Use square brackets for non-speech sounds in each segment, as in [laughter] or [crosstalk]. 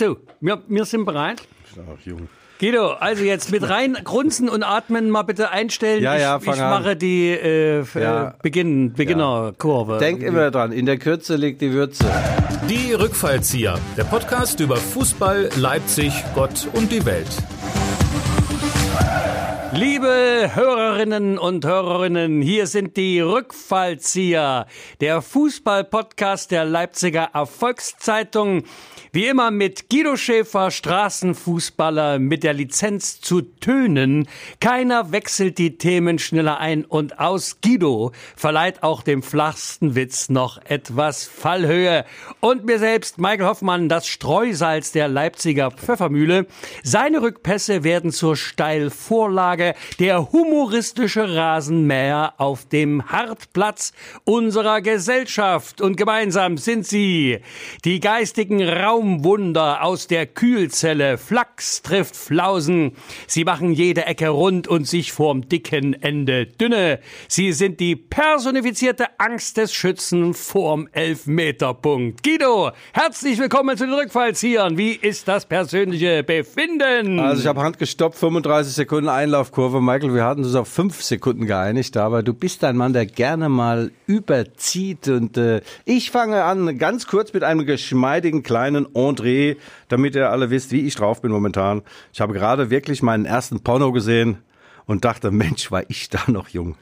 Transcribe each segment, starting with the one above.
So, wir, wir sind bereit. Ach, Junge. Guido, also jetzt mit rein grunzen und atmen mal bitte einstellen. Ja, ja, ich, fang ich an. mache die äh, f- Ja. äh, Beginn, Beginnerkurve. Denk immer dran, in der Kürze liegt die Würze. Die Rückfallzieher, der Podcast über Fußball, Leipzig, Gott und die Welt. Liebe Hörerinnen und Hörerinnen, hier sind die Rückfallzieher, der Fußball-Podcast der Leipziger Erfolgszeitung. Wie immer mit Guido Schäfer, Straßenfußballer mit der Lizenz zu tönen. Keiner wechselt die Themen schneller ein und aus. Guido verleiht auch dem flachsten Witz noch etwas Fallhöhe. Und mir selbst, Michael Hoffmann, das Streusalz der Leipziger Pfeffermühle. Seine Rückpässe werden zur Steilvorlage, der humoristische Rasenmäher auf dem Hartplatz unserer Gesellschaft. Und gemeinsam sind sie die geistigen Raumwunder aus der Kühlzelle. Flachs trifft Flausen. Sie machen jede Ecke rund und sich vorm dicken Ende dünne. Sie sind die personifizierte Angst des Schützen vorm Elfmeterpunkt. Guido, herzlich willkommen zu den Rückfallziehern. Wie ist das persönliche Befinden? Also ich habe Hand gestoppt, 35 Sekunden Einlaufkurve. Michael, wir hatten uns auf 5 Sekunden geeinigt, aber du bist ein Mann, der gerne mal überzieht. Und äh, ich fange an ganz kurz mit einem geschmeidigen kleinen Entree, damit ihr alle wisst, wie ich drauf bin momentan. Ich habe gerade wirklich meinen ersten Porno gesehen und dachte, Mensch, war ich da noch jung.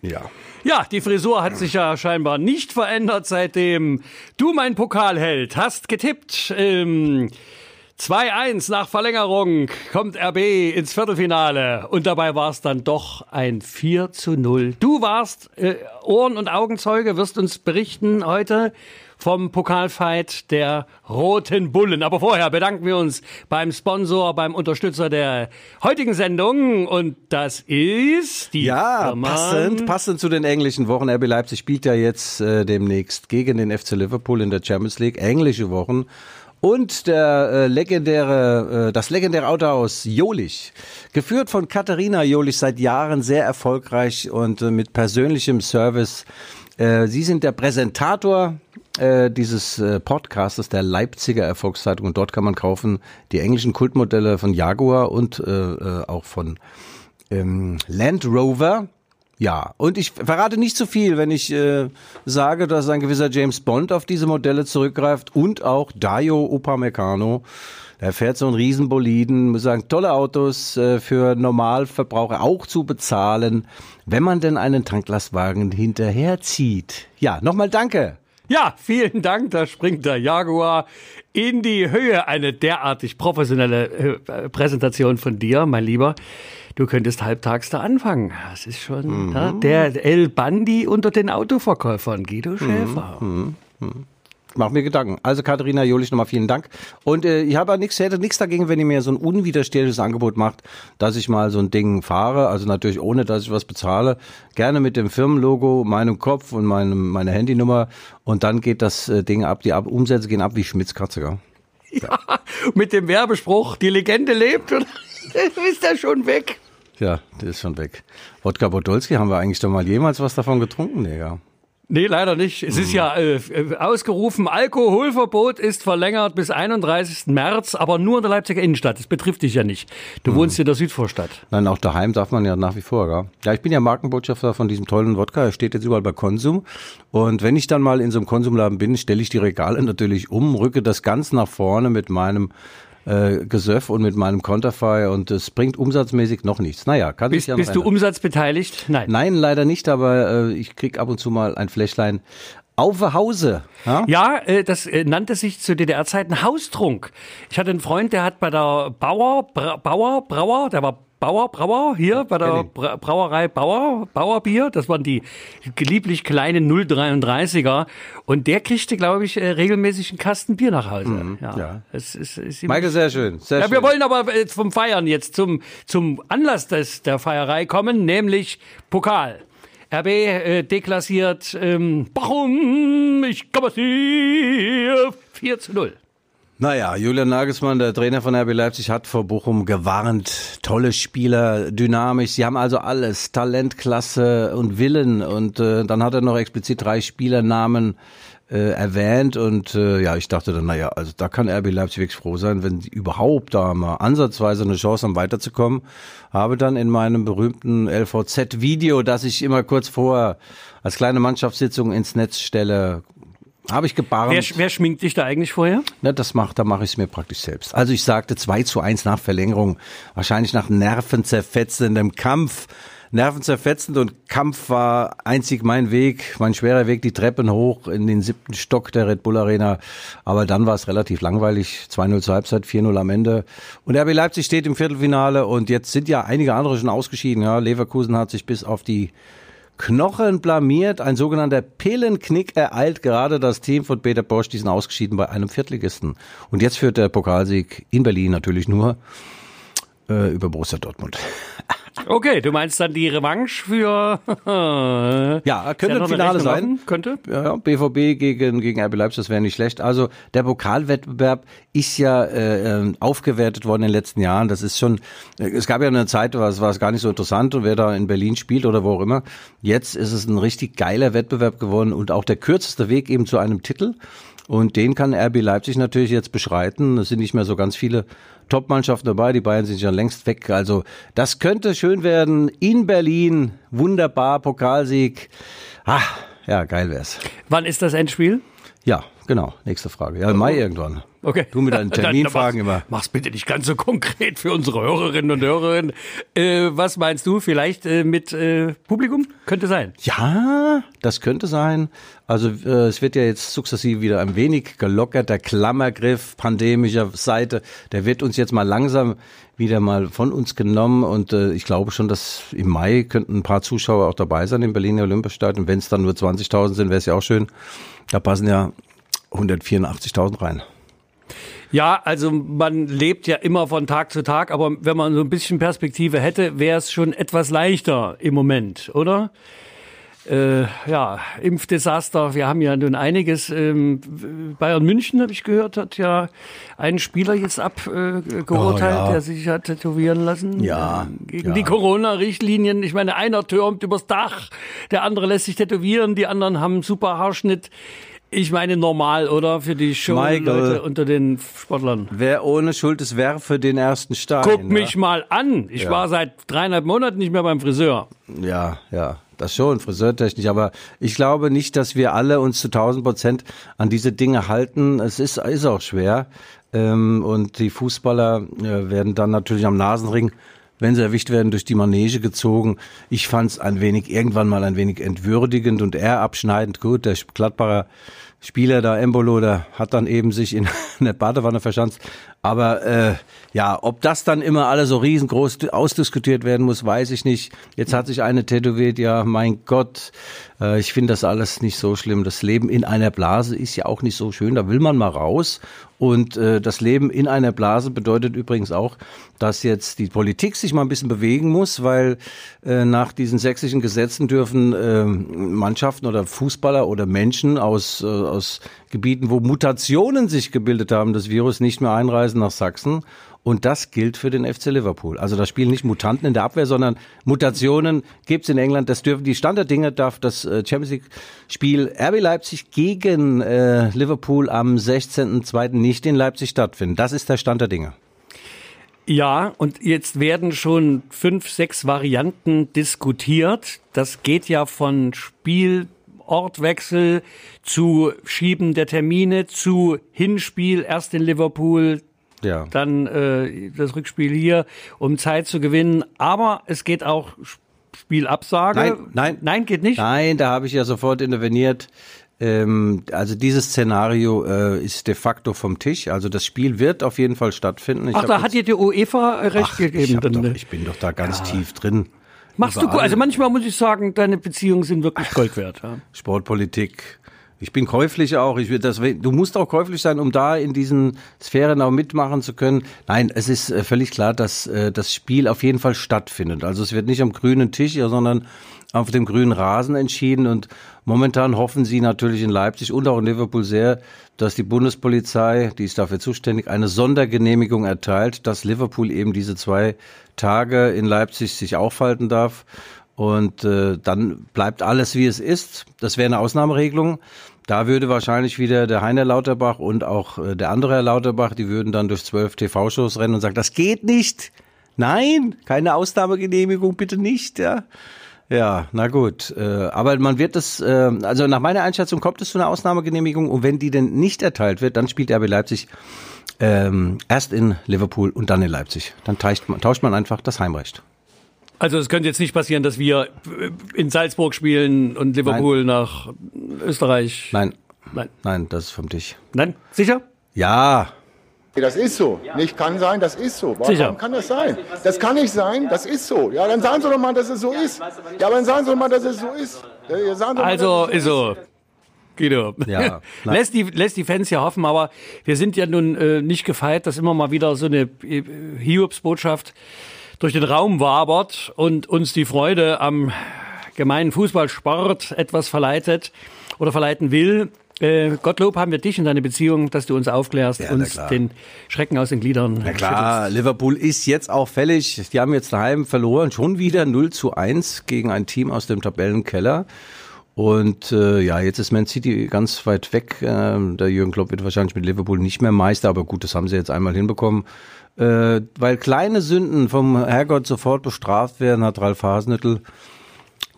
Ja. Ja, die Frisur hat sich ja scheinbar nicht verändert, seitdem du mein Pokalheld hast getippt. Ähm, 2-1 nach Verlängerung kommt RB ins Viertelfinale und dabei war es dann doch ein 4 zu 0. Du warst äh, Ohren- und Augenzeuge, wirst uns berichten heute vom Pokalfight der Roten Bullen. Aber vorher bedanken wir uns beim Sponsor, beim Unterstützer der heutigen Sendung und das ist die Ja, Firma passend, passend zu den englischen Wochen. RB Leipzig spielt ja jetzt äh, demnächst gegen den FC Liverpool in der Champions League. Englische Wochen. Und der äh, legendäre, äh, das legendäre Autohaus Jolich, geführt von Katharina Jolich, seit Jahren sehr erfolgreich und äh, mit persönlichem Service. Äh, Sie sind der Präsentator äh, dieses äh, Podcastes der Leipziger Erfolgszeitung und dort kann man kaufen die englischen Kultmodelle von Jaguar und auch von ähm, Land Rover. Ja, und ich verrate nicht zu viel, wenn ich äh, sage, dass ein gewisser James Bond auf diese Modelle zurückgreift und auch Dayo Upamecano. Der fährt so einen Riesenboliden, muss sagen, tolle Autos äh, für Normalverbraucher auch zu bezahlen, wenn man denn einen Tanklastwagen hinterherzieht. Ja, nochmal danke. Ja, vielen Dank. Da springt der Jaguar in die Höhe. Eine derartig professionelle äh, Präsentation von dir, mein Lieber. Du könntest halbtags da anfangen. Das ist schon ja, der El Bandi unter den Autoverkäufern, Guido Schäfer. Mach mir Gedanken. Also Katharina Jolich nochmal vielen Dank. Und äh, ich habe ja nichts, hätte nichts dagegen, wenn ihr mir so ein unwiderstehliches Angebot macht, dass ich mal so ein Ding fahre. Also natürlich ohne, dass ich was bezahle. Gerne mit dem Firmenlogo, meinem Kopf und meinem, meiner Handynummer. Und dann geht das äh, Ding ab. Die ab Umsätze gehen ab wie Schmitzkatze. Gell? Ja, mit dem Werbespruch, die Legende lebt, oder [laughs] ist er schon weg? Ja, der ist schon weg. Wodka Podolski, haben wir eigentlich doch mal jemals was davon getrunken? Nee, ja. Nee, leider nicht. Es ist ja äh, äh, ausgerufen, Alkoholverbot ist verlängert bis 31. März, aber nur in der Leipziger Innenstadt. Das betrifft dich ja nicht. Du wohnst in der Südvorstadt. Nein, auch daheim darf man ja nach wie vor, gell? Ja, ich bin ja Markenbotschafter von diesem tollen Wodka. Er steht jetzt überall bei Konsum. Und wenn ich dann mal in so einem Konsumladen bin, stelle ich die Regale natürlich um, rücke das ganz nach vorne mit meinem äh, Gesöff und mit meinem Konterfei und es bringt umsatzmäßig noch nichts. Naja, kann sich Bist, ja noch bist du umsatzbeteiligt? Nein. Nein, leider nicht, aber äh, ich krieg ab und zu mal ein Fläschlein auf Hause. Ja? Ja, äh, das äh, nannte sich zu DDR-Zeiten Haustrunk. Ich hatte einen Freund, der hat bei der Bauer, Bra Bauer, Brauer, der war Bauer, Brauer, hier bei der. Bra Brauerei Bauer, Bauerbier, das waren die lieblich kleinen 033er und der kriegte, glaube ich, äh, regelmäßig einen Kasten Bier nach Hause. ja. ja. Es ist, ist ihm- Michael, sehr schön. Sehr ja, schön. wir wollen aber vom Feiern jetzt zum, zum Anlass des, der Feierei kommen, nämlich Pokal. RB äh, deklassiert ähm, Bochum, ich komme es hier, 4 zu 0. Naja, Julian Nagelsmann, der Trainer von RB Leipzig, hat vor Bochum gewarnt. Tolle Spieler, dynamisch. Sie haben also alles. Talent, Klasse und Willen. Und äh, dann hat er noch explizit drei Spielernamen äh, erwähnt und äh, ja, ich dachte dann, naja, also da kann RB Leipzig wirklich froh sein, wenn sie überhaupt da mal ansatzweise eine Chance haben, weiterzukommen. Habe dann in meinem berühmten LVZ-Video, das ich immer kurz vorher als kleine Mannschaftssitzung ins Netz stelle, habe ich gebarmt. Wer, wer schminkt dich da eigentlich vorher? Na, das macht, da mache ich es mir praktisch selbst. Also ich sagte 2 zu 1 nach Verlängerung, wahrscheinlich nach nervenzerfetzendem Kampf. Nervenzerfetzend und Kampf war einzig mein Weg, mein schwerer Weg, die Treppen hoch in den siebten Stock der Red Bull Arena. Aber dann war es relativ langweilig. 2-0 zur Halbzeit, 4-0 am Ende. Und RB Leipzig steht im Viertelfinale und jetzt sind ja einige andere schon ausgeschieden. Ja, Leverkusen hat sich bis auf die Knochen blamiert. Ein sogenannter Pillenknick ereilt gerade das Team von Peter Bosch. Die sind ausgeschieden bei einem Viertligisten. Und jetzt führt der Pokalsieg in Berlin natürlich nur äh, über Borussia Dortmund. Okay, du meinst dann die Revanche für. [laughs] ja, könnte ein Finale sein. Könnte. Ja, BVB gegen, gegen RB Leipzig, das wäre nicht schlecht. Also der Pokalwettbewerb ist ja äh, aufgewertet worden in den letzten Jahren. Das ist schon, äh, es gab ja eine Zeit, war es, war es gar nicht so interessant und wer da in Berlin spielt oder wo auch immer. Jetzt ist es ein richtig geiler Wettbewerb geworden und auch der kürzeste Weg eben zu einem Titel. Und den kann RB Leipzig natürlich jetzt beschreiten. Es sind nicht mehr so ganz viele Top-Mannschaften dabei. Die Bayern sind schon längst weg. Also das könnte schön werden in Berlin. Wunderbar, Pokalsieg. Ah, ja, geil wär's. Wann ist das Endspiel? Ja, genau. Nächste Frage. Ja, im Mai irgendwann. Okay. Du mit deinen [laughs] Terminfragen immer. Mach's bitte nicht ganz so konkret für unsere Hörerinnen und Hörer. Äh, was meinst du? Vielleicht äh, mit äh, Publikum? Könnte sein. Ja, das könnte sein. Also äh, es wird ja jetzt sukzessive wieder ein wenig gelockert. Der Klammergriff pandemischer Seite, der wird uns jetzt mal langsam wieder mal von uns genommen. Und äh, ich glaube schon, dass im Mai könnten ein paar Zuschauer auch dabei sein im Berliner Olympiastadion. Wenn es dann nur 20.000 sind, wäre es ja auch schön. Da passen ja 184.000 rein. Ja, also man lebt ja immer von Tag zu Tag, aber wenn man so ein bisschen Perspektive hätte, wäre es schon etwas leichter im Moment, oder? Äh, ja, Impfdesaster, wir haben ja nun einiges. Ähm, Bayern München, habe ich gehört, hat ja einen Spieler jetzt abgeurteilt, äh, oh, ja. der sich hat tätowieren lassen. Ja. Äh, gegen ja. die Corona-Richtlinien. Ich meine, einer türmt übers Dach, der andere lässt sich tätowieren, die anderen haben einen super Haarschnitt. Ich meine normal, oder? Für die Show-Leute unter den Sportlern. Wer ohne Schuld ist, werfe den ersten Stein. Guck ja? mich mal an. Ich ja. war seit dreieinhalb Monaten nicht mehr beim Friseur. Ja, ja. Das schon, friseurtechnisch. Aber ich glaube nicht, dass wir alle uns zu 1000 Prozent an diese Dinge halten. Es ist, ist auch schwer. Ähm, und die Fußballer äh, werden dann natürlich am Nasenring wenn sie erwischt werden, durch die Manege gezogen. Ich fand es ein wenig, irgendwann mal ein wenig entwürdigend und eher abschneidend. Gut, der Gladbacher Spieler da, Embolo, der hat dann eben sich in [laughs] eine Badewanne verschanzt. Aber äh, ja, ob das dann immer alle so riesengroß ausdiskutiert werden muss, weiß ich nicht. Jetzt hat sich eine tätowiert, ja, mein Gott, äh, ich finde das alles nicht so schlimm. Das Leben in einer Blase ist ja auch nicht so schön. Da will man mal raus. Und äh, das Leben in einer Blase bedeutet übrigens auch, dass jetzt die Politik sich mal ein bisschen bewegen muss, weil äh, nach diesen sächsischen Gesetzen dürfen äh, Mannschaften oder Fußballer oder Menschen aus, äh, aus Gebieten, wo Mutationen sich gebildet haben, das Virus nicht mehr einreisen nach Sachsen. Und das gilt für den FC Liverpool. Also da spielen nicht Mutanten in der Abwehr, sondern Mutationen gibt's in England. Das dürfen die Standarddinge darf das äh, Champions League Spiel RB Leipzig gegen äh, Liverpool am 16.02. nicht in Leipzig stattfinden. Das ist der Stand der Dinge. Ja, und jetzt werden schon fünf, sechs Varianten diskutiert. Das geht ja von Spielortwechsel zu Schieben der Termine zu Hinspiel erst in Liverpool, ja. dann äh, das Rückspiel hier, um Zeit zu gewinnen. Aber es geht auch Spielabsage. Nein, nein, nein, geht nicht. Nein, da habe ich ja sofort interveniert. Ähm, also dieses Szenario äh, ist de facto vom Tisch. Also das Spiel wird auf jeden Fall stattfinden. Ich Ach, da hat dir die UEFA recht Ach, gegeben. Ich, dann, doch, ich bin doch da ganz ja. tief drin. Machst Überall. du gut. Also manchmal muss ich sagen, deine Beziehungen sind wirklich Gold wert. Ja. Sportpolitik, ich bin käuflich auch. Ich will das, du musst auch käuflich sein, um da in diesen Sphären auch mitmachen zu können. Nein, es ist äh, völlig klar, dass äh, das Spiel auf jeden Fall stattfindet. Also es wird nicht am grünen Tisch, sondern auf dem grünen Rasen entschieden. Und momentan hoffen sie natürlich in Leipzig und auch in Liverpool sehr, dass die Bundespolizei, die ist dafür zuständig, eine Sondergenehmigung erteilt, dass Liverpool eben diese zwei Tage in Leipzig sich aufhalten darf. Und äh, dann bleibt alles, wie es ist. Das wäre eine Ausnahmeregelung. Da würde wahrscheinlich wieder der Heiner Lauterbach und auch äh, der andere Herr Lauterbach, die würden dann durch zwölf TV-Shows rennen und sagen, das geht nicht. Nein, keine Ausnahmegenehmigung, bitte nicht, ja. Ja, na gut. Äh, aber man wird das, äh, also nach meiner Einschätzung kommt es zu einer Ausnahmegenehmigung und wenn die denn nicht erteilt wird, dann spielt RB Leipzig ähm, erst in Liverpool und dann in Leipzig. Dann man, tauscht man einfach das Heimrecht. Also es könnte jetzt nicht passieren, dass wir in Salzburg spielen und Liverpool Nein. nach Österreich. Nein. Nein. Nein, das ist vom Tisch. Nein, sicher? Ja. Das ist so. Nicht kann sein, das ist so. Warum Sicher. kann das sein? Das kann nicht sein, das ist so. Ja, dann sagen Sie doch mal, dass es so ist. Ja, aber dann sagen Sie doch mal, dass es so ist. Ja, mal, also, ist so. Guido. Ja, [laughs] lässt, die, lässt die Fans ja hoffen, aber wir sind ja nun äh, nicht gefeit, dass immer mal wieder so eine äh, Hiobs-Botschaft durch den Raum wabert und uns die Freude am gemeinen Fußballsport etwas verleitet oder verleiten will. Äh, Gottlob haben wir dich in deine Beziehung, dass du uns aufklärst, ja, uns den Schrecken aus den Gliedern. Na klar, schüttelst. Liverpool ist jetzt auch fällig. Die haben jetzt daheim verloren, schon wieder 0 zu 1 gegen ein Team aus dem Tabellenkeller. Und äh, ja, jetzt ist Man City ganz weit weg. Äh, der Jürgen Klopp wird wahrscheinlich mit Liverpool nicht mehr Meister, aber gut, das haben sie jetzt einmal hinbekommen. Äh, weil kleine Sünden vom Herrgott sofort bestraft werden, hat Ralf Hasenüttl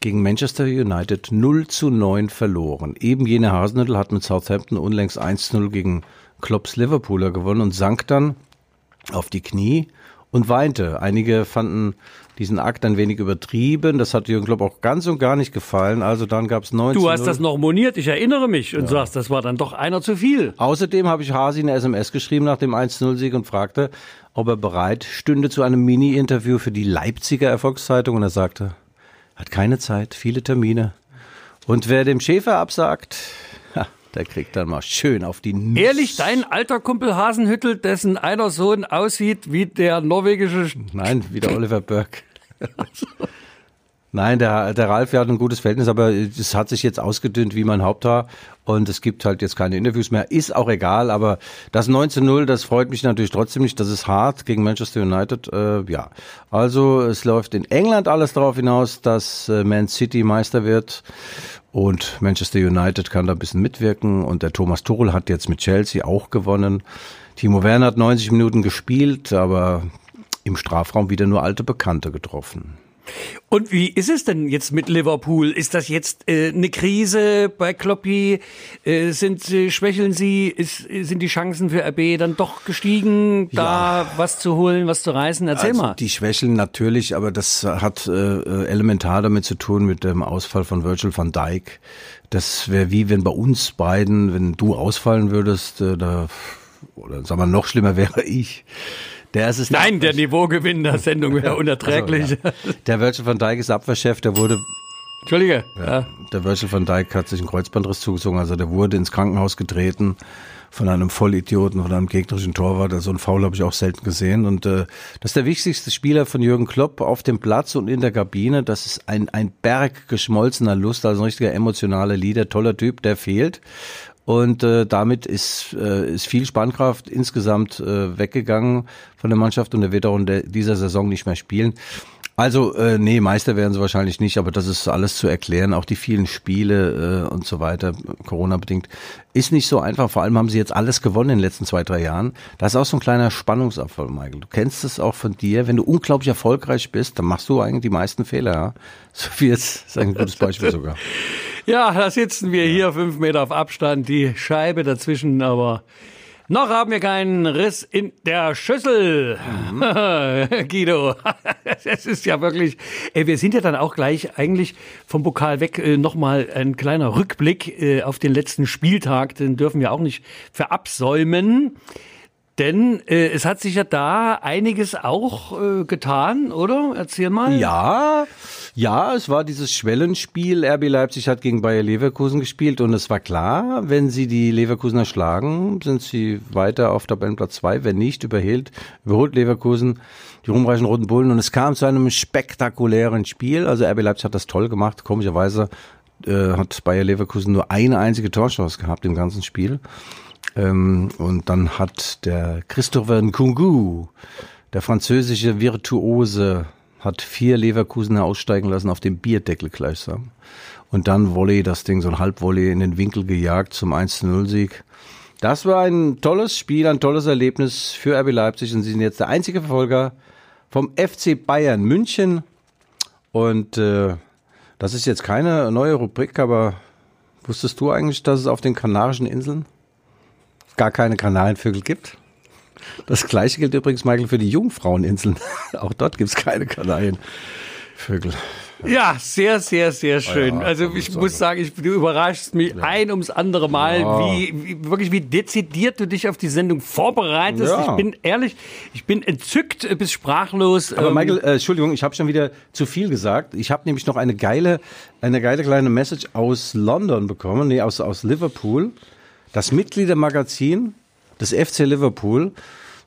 gegen Manchester United 0 zu 9 verloren. Eben jene Hasenüttl hat mit Southampton unlängst 1 zu 0 gegen Klopps Liverpooler gewonnen und sank dann auf die Knie und weinte. Einige fanden diesen Akt ein wenig übertrieben. Das hat Jürgen Klopp auch ganz und gar nicht gefallen. Also dann gab es 19. Du hast das noch moniert, ich erinnere mich und ja. sagst, das war dann doch einer zu viel. Außerdem habe ich Hasi eine SMS geschrieben nach dem 1-0-Sieg und fragte, ob er bereit stünde zu einem Mini-Interview für die Leipziger Erfolgszeitung. Und er sagte, hat keine Zeit, viele Termine. Und wer dem Schäfer absagt, der kriegt dann mal schön auf die Nuss. Ehrlich, dein alter Kumpel Hasenhüttel, dessen einer Sohn aussieht wie der norwegische... Nein, wie der Oliver Burke. [laughs] Nein, der, der Ralf hat ein gutes Verhältnis, aber es hat sich jetzt ausgedünnt wie mein Haupthaar und es gibt halt jetzt keine Interviews mehr. Ist auch egal, aber das 19-0, das freut mich natürlich trotzdem nicht. Das ist hart gegen Manchester United. Äh, ja, also es läuft in England alles darauf hinaus, dass äh, Man City Meister wird und Manchester United kann da ein bisschen mitwirken und der Thomas Tuchel hat jetzt mit Chelsea auch gewonnen. Timo Werner hat 90 Minuten gespielt, aber im Strafraum wieder nur alte Bekannte getroffen. Und wie ist es denn jetzt mit Liverpool? Ist das jetzt äh, eine Krise bei Kloppi? Äh, sind äh, schwächeln Sie? Ist, sind die Chancen für RB dann doch gestiegen, da ja. was zu holen, was zu reißen? Erzähl also, mal. Die schwächeln natürlich, aber das hat äh, elementar damit zu tun mit dem Ausfall von Virgil van Dijk. Das wäre wie wenn bei uns beiden, wenn du ausfallen würdest, äh, da oder sagen wir noch schlimmer [laughs] wäre ich. Der ist Nein, der Niveaugewinn der Sendung wäre [laughs] unerträglich. Also, ja. Der Virgil van Dijk ist Abwehrchef, der wurde Entschuldige. Ja, Der Virgil van Dijk hat sich einen Kreuzbandriss zugezogen, also der wurde ins Krankenhaus getreten von einem Vollidioten, von einem gegnerischen Torwart. Also ein Foul habe ich auch selten gesehen. Und äh, das ist der wichtigste Spieler von Jürgen Klopp auf dem Platz und in der Kabine. Das ist ein, ein Berg geschmolzener Lust, also ein richtiger emotionaler Leader, toller Typ, der fehlt. Und äh, damit ist, äh, ist viel Spannkraft insgesamt äh, weggegangen von der Mannschaft und er wird auch in der, dieser Saison nicht mehr spielen. Also, äh, nee, Meister werden sie wahrscheinlich nicht, aber das ist alles zu erklären. Auch die vielen Spiele äh, und so weiter, Corona-bedingt, ist nicht so einfach. Vor allem haben sie jetzt alles gewonnen in den letzten zwei, drei Jahren. Das ist auch so ein kleiner Spannungsabfall, Michael. Du kennst es auch von dir. Wenn du unglaublich erfolgreich bist, dann machst du eigentlich die meisten Fehler. Ja? So wie jetzt ist ein gutes Beispiel sogar. [laughs] Ja, da sitzen wir hier fünf Meter auf Abstand, die Scheibe dazwischen, aber noch haben wir keinen Riss in der Schüssel. Mhm. [laughs] Guido, [laughs] es ist ja wirklich, ey, wir sind ja dann auch gleich eigentlich vom Pokal weg äh, nochmal ein kleiner Rückblick äh, auf den letzten Spieltag, den dürfen wir auch nicht verabsäumen. Denn äh, es hat sich ja da einiges auch äh, getan, oder? Erzähl mal. Ja, ja, es war dieses Schwellenspiel. RB Leipzig hat gegen Bayer Leverkusen gespielt und es war klar, wenn sie die Leverkusener schlagen, sind sie weiter auf Tabellenplatz zwei. Wenn nicht, überholt, überholt Leverkusen die rumreichen Roten Bullen und es kam zu einem spektakulären Spiel. Also RB Leipzig hat das toll gemacht. Komischerweise äh, hat Bayer Leverkusen nur eine einzige Torchance gehabt im ganzen Spiel. Ähm, und dann hat der Christopher Nkungu, der französische Virtuose, hat vier Leverkusener aussteigen lassen auf dem Bierdeckel gleichsam. Und dann Volley, das Ding, so ein Halbvolley in den Winkel gejagt zum 1-0-Sieg. Das war ein tolles Spiel, ein tolles Erlebnis für RB Leipzig und sie sind jetzt der einzige Verfolger vom FC Bayern München. Und äh, das ist jetzt keine neue Rubrik, aber wusstest du eigentlich, dass es auf den Kanarischen Inseln gar keine Kanalenvögel gibt? Das gleiche gilt übrigens, Michael, für die Jungfraueninseln. [laughs] Auch dort gibt es keine Kanarienvögel. Ja, sehr, sehr, sehr schön. Ja, also ich muss sagen, ich, du überraschst mich ja. ein ums andere Mal, ja. wie, wie, wirklich wie dezidiert du dich auf die Sendung vorbereitest. Ich bin ehrlich, ich bin entzückt bis sprachlos. Aber ähm, Michael, äh, Entschuldigung, ich habe schon wieder zu viel gesagt. Ich habe nämlich noch eine geile, eine geile kleine Message aus London bekommen, nee, aus, aus Liverpool. Das Mitgliedermagazin des FC Liverpool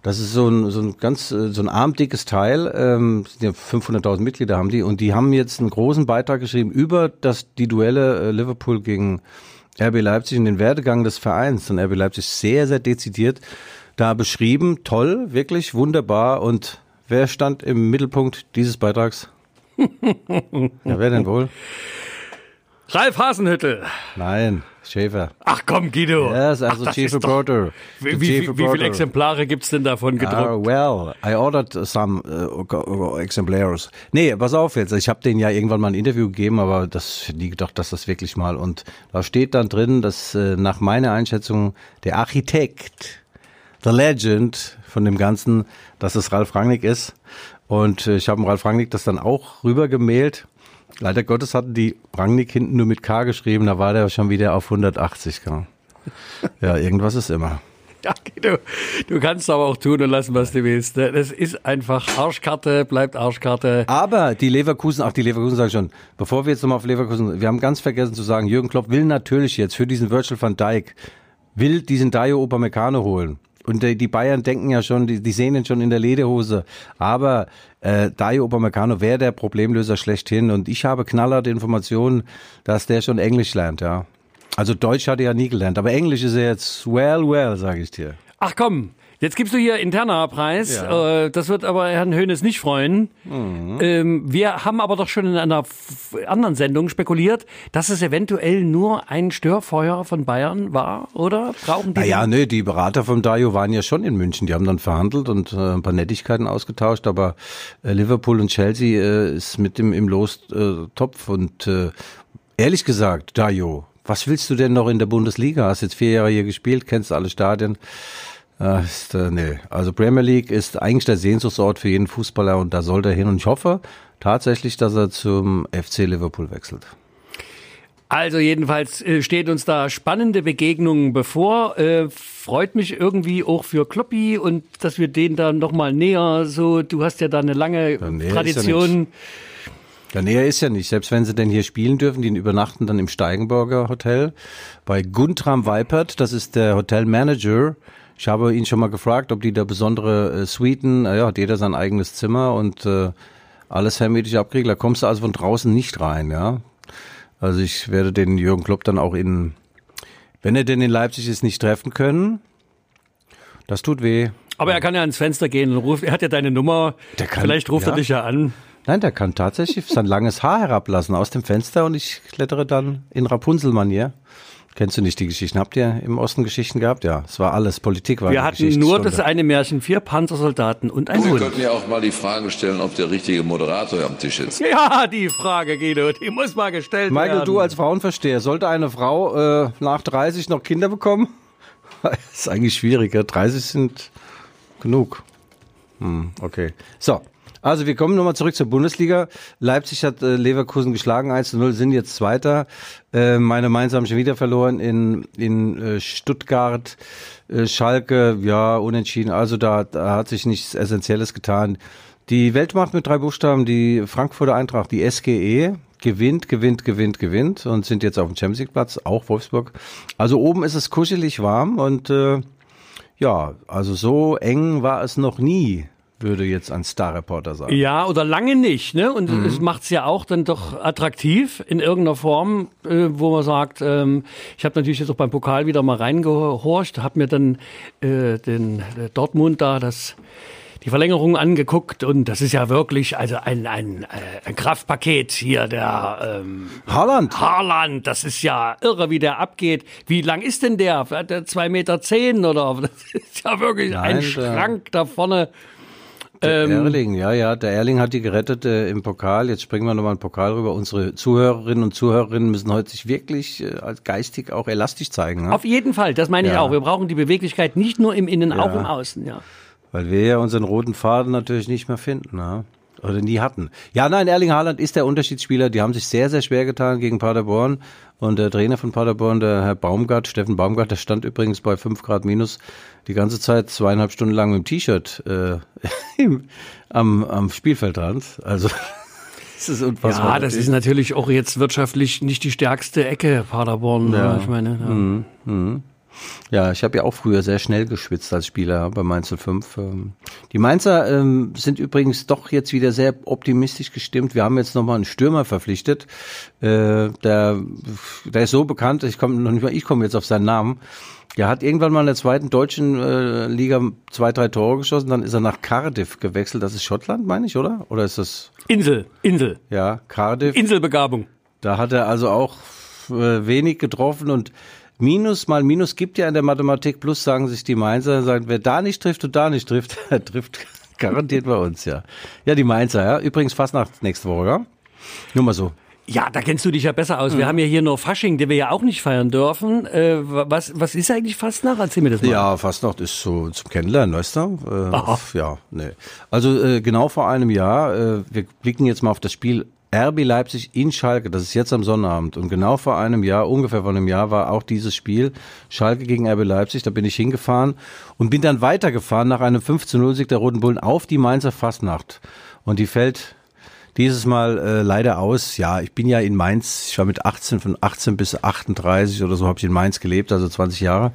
das ist so ein, so ein ganz, äh, so ein armdickes Teil. Ähm, 500.000 Mitglieder haben die und die haben jetzt einen großen Beitrag geschrieben über das, die Duelle äh, Liverpool gegen RB Leipzig und den Werdegang des Vereins. Und RB Leipzig sehr, sehr dezidiert da beschrieben. Toll, wirklich wunderbar. Und wer stand im Mittelpunkt dieses Beitrags? [laughs] ja, wer denn wohl? Ralf Hasenhüttel. Nein. Schäfer. Ach komm, Guido. Yes, also Ach, Schäfer Broder. Wie, wie, wie viele Exemplare gibt's denn davon ah, gedruckt? Uh, well, I ordered some uh, exemplars. Nee, pass auf jetzt. Ich habe denen ja irgendwann mal ein Interview gegeben, aber das nie gedacht, dass das wirklich mal. Und da steht dann drin, dass äh, nach meiner Einschätzung der Architekt, the legend von dem Ganzen, dass es Ralf Rangnick ist. Und äh, ich habe Ralf Rangnick das dann auch rübergemailt. Leider Gottes hatten die Rangnick hinten nur mit K geschrieben, da war der schon wieder auf 180 K. [laughs] Ja, irgendwas ist immer. Ja, du, du kannst aber auch tun und lassen, was du willst. Ne? Das ist einfach Arschkarte, bleibt Arschkarte. Aber die Leverkusen, auch die Leverkusen sage ich schon, bevor wir jetzt nochmal auf Leverkusen, wir haben ganz vergessen zu sagen, Jürgen Klopp will natürlich jetzt für diesen Virtual van Dijk, will diesen Dayo Upamecano holen. Und die Bayern denken ja schon, die, die sehen ihn schon in der Lederhose. Aber äh, Dayo Upamecano wäre der Problemlöser schlechthin. Und ich habe knallharte Informationen, dass der schon Englisch lernt, ja. Also Deutsch hat er ja nie gelernt, aber Englisch ist er jetzt well, well, sage ich dir. Ach komm, Jetzt gibst du hier interner Preis. Ja. Äh, das wird aber Herrn Höhnes nicht freuen. Mhm. Ähm, wir haben aber doch schon in einer anderen Sendung spekuliert, dass es eventuell nur ein Störfeuer von Bayern war, oder? Brauchen die? Naja, nee, die Berater von Dayo waren ja schon in München. Die haben dann verhandelt und äh, ein paar Nettigkeiten ausgetauscht. Aber äh, Liverpool und Chelsea ist mit dem im Lostopf. und ehrlich gesagt, Dayo, was willst du denn noch in der Bundesliga? Hast jetzt vier Jahre hier gespielt, kennst alle Stadien. Äh, ist, äh, nee. Also Premier League ist eigentlich der Sehnsuchtsort für jeden Fußballer und da sollte er hin. Und ich hoffe tatsächlich, dass er zum FC Liverpool wechselt. Also jedenfalls äh, steht uns da spannende Begegnungen bevor. Äh, freut mich irgendwie auch für Kloppi und dass wir den dann nochmal näher so, du hast ja da eine lange ja, Tradition. Ja, näher ist ja nicht. Selbst wenn sie denn hier spielen dürfen, die übernachten dann im Steigenburger Hotel bei Guntram Weipert. Das ist der Hotelmanager ich habe ihn schon mal gefragt, ob die da besondere äh, Suiten, äh, ja, hat jeder sein eigenes Zimmer und äh, alles hermetisch abkriegen. Da kommst du also von draußen nicht rein, ja. Also ich werde den Jürgen Klopp dann auch in, wenn er denn in Leipzig ist, nicht treffen können. Das tut weh. Aber er kann ja ans Fenster gehen und ruft, er hat ja deine Nummer. Der kann, Vielleicht ruft ja. er dich ja an. Nein, der kann tatsächlich sein langes Haar herablassen aus dem Fenster und ich klettere dann in Rapunzel-Manier. Kennst du nicht die Geschichten? Habt ihr im Osten Geschichten gehabt? Ja, es war alles. Politik war Wir hatten nur das eine Märchen, vier Panzersoldaten und ein Sie Hund. Sie könnten ja auch mal die Frage stellen, ob der richtige Moderator am Tisch ist. Ja, die Frage, Guido, die muss mal gestellt Michael, werden. Michael, du als Frauenversteher, sollte eine Frau äh, nach 30 noch Kinder bekommen? das [laughs] ist eigentlich schwieriger. 30 sind genug. Hm, okay. So, also wir kommen nochmal zurück zur Bundesliga. Leipzig hat äh, Leverkusen geschlagen, 1 zu 0, sind jetzt Zweiter. Äh, meine Mainz haben schon wieder verloren in, in äh, Stuttgart. Äh, Schalke, ja, unentschieden. Also da, da hat sich nichts Essentielles getan. Die Weltmacht mit drei Buchstaben, die Frankfurter Eintracht, die SGE, gewinnt, gewinnt, gewinnt, gewinnt und sind jetzt auf dem Champions League Platz, auch Wolfsburg. Also oben ist es kuschelig warm und äh, ja, also so eng war es noch nie würde jetzt ein Star-Reporter sagen. Ja, oder lange nicht. Ne? Und mhm. es macht es ja auch dann doch attraktiv in irgendeiner Form, äh, wo man sagt, ähm, ich habe natürlich jetzt auch beim Pokal wieder mal reingehorcht, habe mir dann äh, den äh, Dortmund da das die Verlängerung angeguckt und das ist ja wirklich also ein, ein, äh, ein Kraftpaket hier, der ähm, Haaland. Haaland, das ist ja irre, wie der abgeht. Wie lang ist denn der? Hat der zwei Meter zehn oder? [laughs] Das ist ja wirklich Nein, ein Schrank da vorne. Der Ähm, Erling, ja, ja, der Erling hat die gerettet äh, im Pokal. Jetzt springen wir nochmal einen Pokal rüber. Unsere Zuhörerinnen und Zuhörerinnen müssen heute sich wirklich äh, als geistig auch elastisch zeigen. Ne? Auf jeden Fall, das meine ich Ja. auch. Wir brauchen die Beweglichkeit nicht nur im Innen, auch Ja. im Außen. Ja. Weil wir ja unseren roten Faden natürlich nicht mehr finden, ne? Oder nie hatten. Ja, nein, Erling Haaland ist der Unterschiedsspieler. Die haben sich sehr, sehr schwer getan gegen Paderborn. Und der Trainer von Paderborn, der Herr Baumgart, Steffen Baumgart, der stand übrigens bei 5 Grad minus die ganze Zeit zweieinhalb Stunden lang mit dem T-Shirt äh, [laughs] am, am Spielfeldrand. Also [laughs] das ist unfassbar. Ja, das ist natürlich auch jetzt wirtschaftlich nicht die stärkste Ecke, Paderborn. Ja. Ich meine, ja. Mhm. Ja, ich habe ja auch früher sehr schnell geschwitzt als Spieler bei Mainz 05. Ähm, Die Mainzer ähm, sind übrigens doch jetzt wieder sehr optimistisch gestimmt. Wir haben jetzt nochmal einen Stürmer verpflichtet. Äh, der, der ist so bekannt, ich komme noch nicht mal, ich komme jetzt auf seinen Namen. Der hat irgendwann mal in der zweiten deutschen äh, Liga zwei, drei Tore geschossen, dann ist er nach Cardiff gewechselt. Das ist Schottland, meine ich, oder? Oder ist das, Insel, Insel, ja, Cardiff? Inselbegabung. Da hat er also auch äh, wenig getroffen und Minus mal Minus gibt ja in der Mathematik, plus sagen sich die Mainzer, sagen, wer da nicht trifft und da nicht trifft, [laughs] der trifft [laughs] garantiert bei uns, ja. Ja, die Mainzer, ja. Übrigens fast nach nächste Woche, ja. Nur mal so. Ja, da kennst du dich ja besser aus. Wir haben ja hier nur Fasching, den wir ja auch nicht feiern dürfen. Äh, was, was ist eigentlich Fastnacht? Erzähl mir das mal. Ja, Fastnacht ist so zum Kennenlernen, weißt du? Äh, ja, nee. Also äh, genau vor einem Jahr, äh, wir blicken jetzt mal auf das Spiel RB Leipzig in Schalke, das ist jetzt am Sonnabend. Und genau vor einem Jahr, ungefähr vor einem Jahr, war auch dieses Spiel Schalke gegen RB Leipzig. Da bin ich hingefahren und bin dann weitergefahren nach einem 15-0-Sieg der Roten Bullen auf die Mainzer Fastnacht. Und die fällt dieses Mal äh, leider aus. Ja, ich bin ja in Mainz, ich war mit 18, von 18 bis 38 oder so habe ich in Mainz gelebt, also 20 Jahre.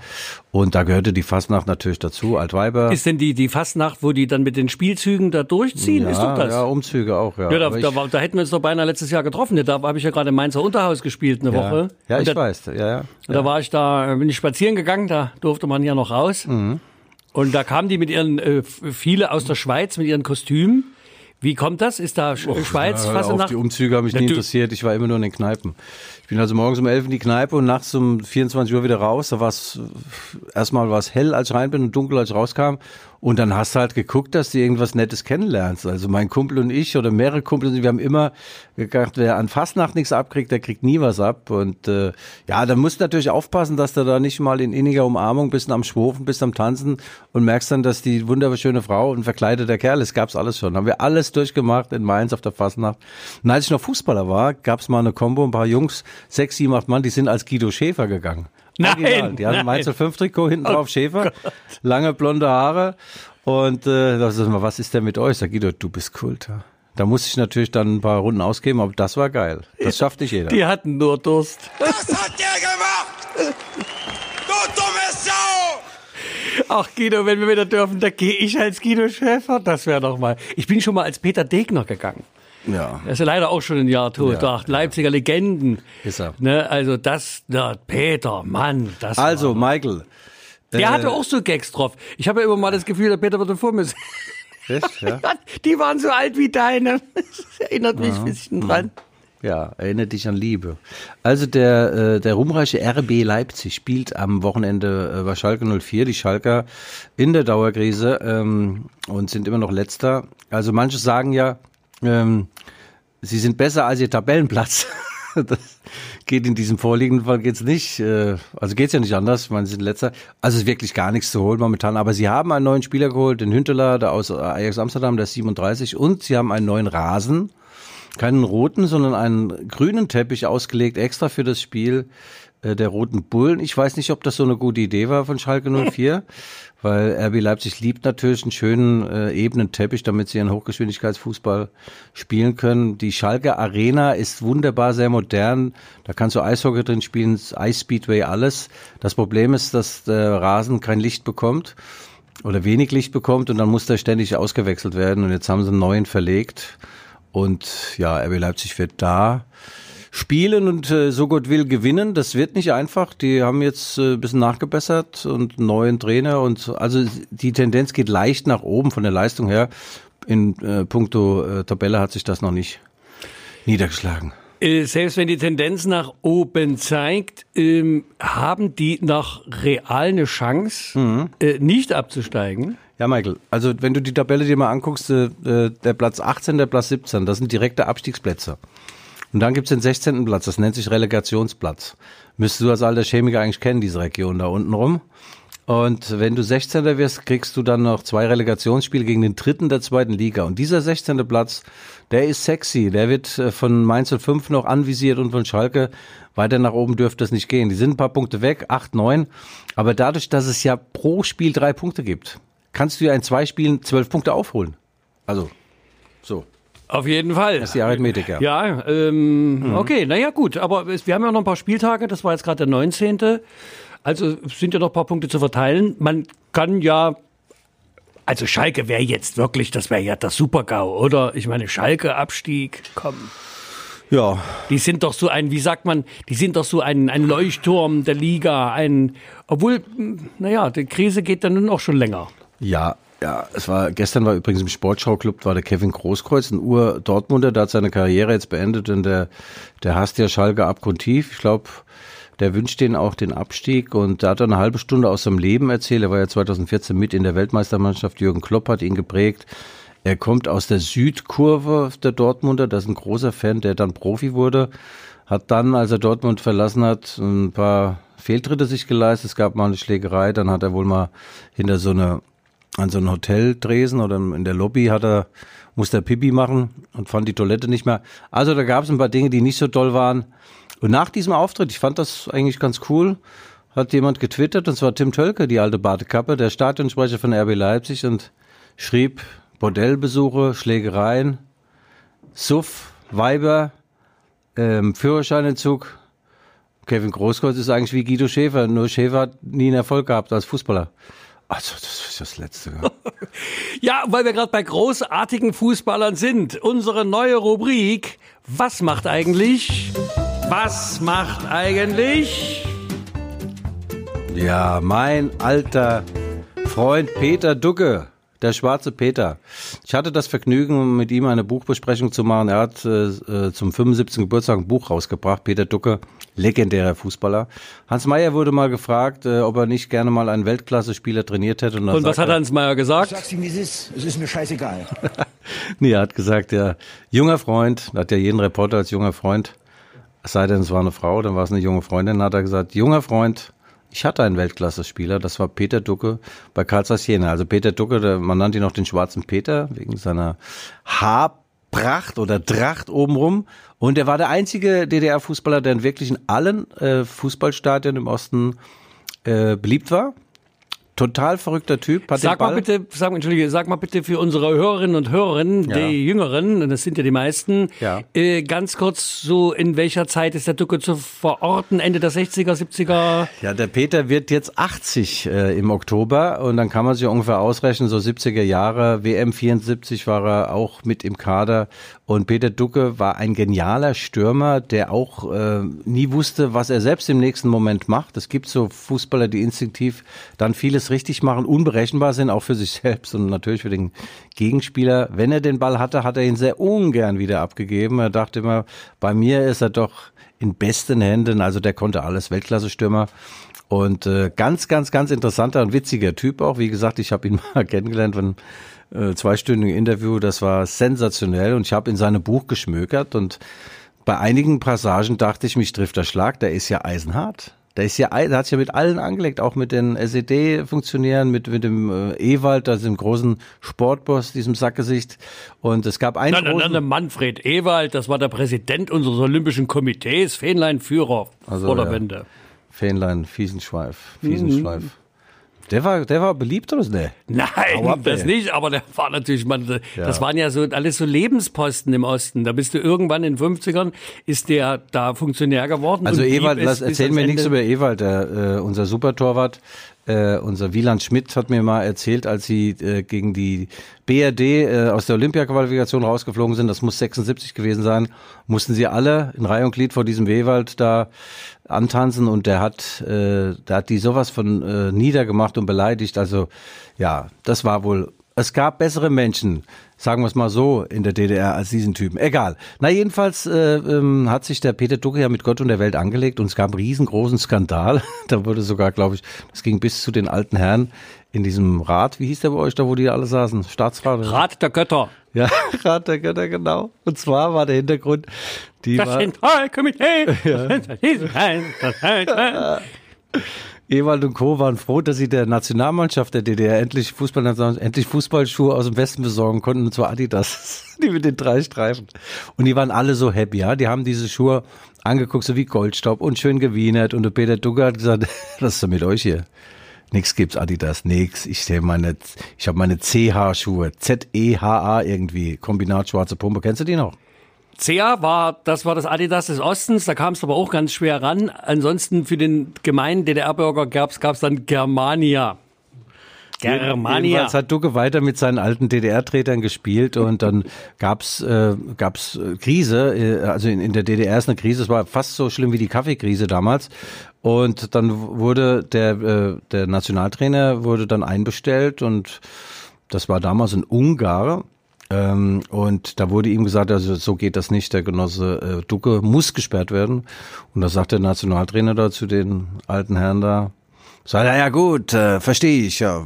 Und da gehörte die Fastnacht natürlich dazu, Altweiber. Ist denn die, die Fastnacht, wo die dann mit den Spielzügen da durchziehen? ja, ist doch das? Ja, Umzüge auch, ja. Ja, da, da, war- da hätten wir uns doch beinahe letztes Jahr getroffen. Da habe ich ja gerade im Mainzer Unterhaus gespielt, eine ja, Woche. ja Und ich da, weiß, ja, ja. Und da war ich da, bin ich spazieren gegangen, da durfte man ja noch raus. Mhm. Und da kamen die mit ihren, äh, viele aus der Schweiz mit ihren Kostümen. Wie kommt das? Ist da Sch Schweiz Ja, hör auf, Fasnacht? die Umzüge haben mich Ja, nie interessiert. Ich war immer nur in den Kneipen. Ich bin also morgens um 11 in die Kneipe und nachts um 24 Uhr wieder raus. Da war es erstmal war es hell, als ich rein bin und dunkel, als ich rauskam. Und dann hast du halt geguckt, dass du irgendwas Nettes kennenlernst. Also mein Kumpel und ich oder mehrere Kumpel, wir haben immer gedacht, wer an Fastnacht nichts abkriegt, der kriegt nie was ab. Und äh, ja, da musst du natürlich aufpassen, dass du da nicht mal in inniger Umarmung bist, am Schwofen, bist am Tanzen und merkst dann, dass die wunderschöne Frau und verkleideter Kerl ist. Gab's alles schon. Haben wir alles durchgemacht in Mainz auf der Fastnacht. Und als ich noch Fußballer war, gab's mal eine Combo, ein paar Jungs, sechs, sieben, acht Mann, die sind als Guido Schäfer gegangen. Nein, Original. Die hatten nein. Mainz 05 Trikot hinten drauf Schäfer, lange blonde Haare und äh, da sag mal, was ist denn mit euch? Sag Guido, du bist Kult. Ja. Da musste ich natürlich dann ein paar Runden ausgeben, aber das war geil. Das schafft nicht jeder. Die hatten nur Durst. Was hat der gemacht? Du dumme Sau! Ach Guido, wenn wir wieder dürfen, da gehe ich als Guido Schäfer. Das wäre doch mal. Ich bin schon mal als Peter Degner gegangen. Ja. Er ist ja leider auch schon ein Jahr tot. Ja, Ach, Leipziger Legenden. Ist er. Ne, also das, na, Peter, Mann, das Also, war, Michael. Der hatte auch so Gags drauf. Ich habe ja immer mal das Gefühl, der Peter würde vor mir sein. Echt, ja? [laughs] Die waren so alt wie deine. Das erinnert mich ein bisschen dran. Ja, erinnert dich an Liebe. Also der, äh, der ruhmreiche RB Leipzig spielt am Wochenende äh, bei Schalke 04, die Schalker in der Dauerkrise ähm, und sind immer noch letzter. Also manche sagen ja, ähm, sie sind besser als ihr Tabellenplatz. [laughs] das geht in diesem vorliegenden Fall geht's nicht. Äh, also geht's ja nicht anders. Ich meine, sie sind letzter. Also ist wirklich gar nichts zu holen momentan. Aber sie haben einen neuen Spieler geholt, den Hünteler, der aus Ajax Amsterdam, der ist 37. Und sie haben einen neuen Rasen keinen roten, sondern einen grünen Teppich ausgelegt, extra für das Spiel äh, der Roten Bullen. Ich weiß nicht, ob das so eine gute Idee war von Schalke [laughs] 04, weil RB Leipzig liebt natürlich einen schönen äh, ebenen Teppich, damit sie ihren Hochgeschwindigkeitsfußball spielen können. Die Schalke Arena ist wunderbar, sehr modern. Da kannst du Eishockey drin spielen, Ice Speedway, alles. Das Problem ist, dass der Rasen kein Licht bekommt oder wenig Licht bekommt und dann muss der ständig ausgewechselt werden und jetzt haben sie einen neuen verlegt und ja, RB Leipzig wird da spielen und äh, so gut will gewinnen. Das wird nicht einfach. Die haben jetzt äh, ein bisschen nachgebessert und einen neuen Trainer und also die Tendenz geht leicht nach oben von der Leistung her. In äh, puncto äh, Tabelle hat sich das noch nicht niedergeschlagen. Äh, selbst wenn die Tendenz nach oben zeigt, ähm, haben die noch real eine Chance, mhm. äh, nicht abzusteigen? Ja, Michael, also wenn du die Tabelle dir mal anguckst, äh, der Platz 18, der Platz 17, das sind direkte Abstiegsplätze. Und dann gibt's den 16. Platz, das nennt sich Relegationsplatz. Müsstest du als alter Chemiker eigentlich kennen, diese Region da unten rum. Und wenn du 16. wirst, kriegst du dann noch zwei Relegationsspiele gegen den dritten der zweiten Liga. Und dieser 16. Platz, der ist sexy. Der wird äh, von Mainz 05 noch anvisiert und von Schalke. Weiter nach oben dürfte es nicht gehen. Die sind ein paar Punkte weg, acht, neun. Aber dadurch, dass es ja pro Spiel drei Punkte gibt, kannst du ja in zwei Spielen zwölf Punkte aufholen. Also, so. Auf jeden Fall. Das ist die Arithmetik, ja. Ja, ähm, mhm. okay, naja, gut. Aber wir haben ja noch ein paar Spieltage. Das war jetzt gerade der 19. Also sind ja noch ein paar Punkte zu verteilen. Man kann ja also Schalke wäre jetzt wirklich, das wäre ja das Super-GAU, oder? Ich meine, Schalke-Abstieg, komm. Ja. Die sind doch so ein, wie sagt man, die sind doch so ein, ein Leuchtturm der Liga, ein, obwohl, naja, die Krise geht dann nun auch schon länger. Ja, ja, es war, gestern war übrigens im Sportschauclub, war der Kevin Großkreuz, ein Ur-Dortmunder, der hat seine Karriere jetzt beendet und der, der hasst ja Schalke abgrundtief. Ich glaube, der wünscht denen auch den Abstieg und da hat er eine halbe Stunde aus seinem Leben erzählt. Er war ja 2014 mit in der Weltmeistermannschaft. Jürgen Klopp hat ihn geprägt. Er kommt aus der Südkurve der Dortmunder. Das ist ein großer Fan, der dann Profi wurde. Hat dann, als er Dortmund verlassen hat, ein paar Fehltritte sich geleistet. Es gab mal eine Schlägerei. Dann hat er wohl mal hinter so eine, an so einem Hoteldresen oder in der Lobby hat er, musste er Pipi machen und fand die Toilette nicht mehr. Also da gab es ein paar Dinge, die nicht so toll waren. Und nach diesem Auftritt, ich fand das eigentlich ganz cool, hat jemand getwittert, und zwar Tim Tölke, die alte Badekappe, der Stadionsprecher von RB Leipzig, und schrieb Bordellbesuche, Schlägereien, Suff, Weiber, ähm, Führerscheinentzug. Kevin Großkreuz ist eigentlich wie Guido Schäfer, nur Schäfer hat nie einen Erfolg gehabt als Fußballer. Also, das ist das Letzte. [laughs] ja, weil wir gerade bei großartigen Fußballern sind. Unsere neue Rubrik, was macht eigentlich? Was macht eigentlich? Ja, mein alter Freund Peter Ducke, der schwarze Peter. Ich hatte das Vergnügen, mit ihm eine Buchbesprechung zu machen. Er hat äh, äh zum 75. Geburtstag ein Buch rausgebracht. Peter Ducke, legendärer Fußballer. Hans Meyer wurde mal gefragt, äh, ob er nicht gerne mal einen Weltklasse-Spieler trainiert hätte. Und, Und was hat Hans Meyer gesagt? Ich sag's ihm, wie es ist. Es ist mir scheißegal. [laughs] nee, er hat gesagt, ja, junger Freund, hat ja jeden Reporter als junger Freund es sei denn, es war eine Frau, dann war es eine junge Freundin, hat er gesagt, junger Freund, ich hatte einen Weltklasse-Spieler, das war Peter Ducke bei Karl Jena. Also Peter Ducke, der, man nannte ihn auch den schwarzen Peter, wegen seiner Haarpracht oder Tracht obenrum. Und er war der einzige DDR-Fußballer, der wirklich in allen äh, Fußballstadien im Osten äh, beliebt war. Total verrückter Typ. Hat sag mal bitte, sag, Entschuldige, sag mal bitte für unsere Hörerinnen und Hörer, ja. die Jüngeren, und das sind ja die meisten, ja. äh, ganz kurz so, in welcher Zeit ist der Ducke zu verorten? Ende der 60er, 70er? Ja, der Peter wird jetzt 80 äh, im Oktober und dann kann man sich ungefähr ausrechnen, so 70er Jahre, WM 74 war er auch mit im Kader und Peter Ducke war ein genialer Stürmer, der auch äh, nie wusste, was er selbst im nächsten Moment macht. Es gibt so Fußballer, die instinktiv dann vieles richtig machen, unberechenbar sind, auch für sich [laughs] selbst und natürlich für den Gegenspieler. Wenn er den Ball hatte, hat er ihn sehr ungern wieder abgegeben. Er dachte immer, bei mir ist er doch in besten Händen. Also der konnte alles, Weltklasse-Stürmer. Und äh, ganz, ganz, ganz interessanter und witziger Typ auch. Wie gesagt, ich habe ihn [laughs] mal kennengelernt, wenn äh, zweistündigen Interview. Das war sensationell und ich habe in seinem Buch geschmökert und bei einigen Passagen dachte ich, mich trifft der Schlag, der ist ja eisenhart. Der ist ja, der hat sich ja mit allen angelegt, auch mit den SED-Funktionären, mit, mit dem äh, Ewald, also dem großen Sportboss, diesem Sackgesicht. Und es gab einen. Nein, nein, nein, Manfred Ewald, das war der Präsident unseres Olympischen Komitees, Fähnlein-Führer also, vor der ja. Wende. Fähnlein, Fiesenschweif, Fiesenschweif. Mhm. Der war, der war beliebt oder ne? Nein, ab, das ey. nicht, aber der war natürlich, man, ja. das waren ja so alles so Lebensposten im Osten. Da bist du irgendwann in den 50ern, ist der da Funktionär geworden. Also Ewald, lass, erzähl mir nichts über Ewald, der, äh, unser Supertorwart. Äh, unser Wieland Schmidt hat mir mal erzählt, als sie äh, gegen die BRD äh, aus der Olympiaqualifikation rausgeflogen sind, das muss 76 gewesen sein, mussten sie alle in Reihe und Glied vor diesem Wehwald da antanzen und der hat, äh, der hat die sowas von äh, niedergemacht und beleidigt. Also ja, das war wohl es gab bessere Menschen, sagen wir es mal so, in der DDR als diesen Typen. Egal. Na jedenfalls äh, ähm, hat sich der Peter Ducke ja mit Gott und der Welt angelegt und es gab einen riesengroßen Skandal. [laughs] da wurde sogar, glaube ich, das ging bis zu den alten Herren in diesem Rat. Wie hieß der bei euch da, wo die alle saßen? Staatsrat? Oder? Rat der Götter. Ja, [laughs] Rat der Götter, genau. Und zwar war der Hintergrund, die das war, Zentralkomitee. [laughs] Ja. Ewald und Co. waren froh, dass sie der Nationalmannschaft der DDR endlich, Fußball, endlich Fußballschuhe aus dem Westen besorgen konnten, und zwar Adidas, [laughs] die mit den drei Streifen. Und die waren alle so happy, ja. Die haben diese Schuhe angeguckt, so wie Goldstaub und schön gewienert. Und der Peter Dugger hat gesagt, [laughs] was ist denn mit euch hier? Nix gibt's Adidas, nix. Ich sehe meine, ich habe meine CH-Schuhe, Z-E-H-A irgendwie, Kombinat schwarze Pumpe. Kennst du die noch? CEA war, das war das Adidas des Ostens, da kam es aber auch ganz schwer ran. Ansonsten für den gemeinen DDR-Bürger gab es dann Germania. Germania. Jedenfalls hat Ducke weiter mit seinen alten DDR-Tretern gespielt und dann gab's äh, gab's äh, Krise, äh, also in, in der DDR ist eine Krise, es war fast so schlimm wie die Kaffeekrise damals. Und dann wurde der, äh, der Nationaltrainer wurde dann einbestellt und das war damals ein Ungar ähm, und da wurde ihm gesagt, also so geht das nicht, der Genosse äh, Ducke muss gesperrt werden. Und da sagt der Nationaltrainer da zu den alten Herren da, sagt er, ja gut, äh, verstehe ich, ja.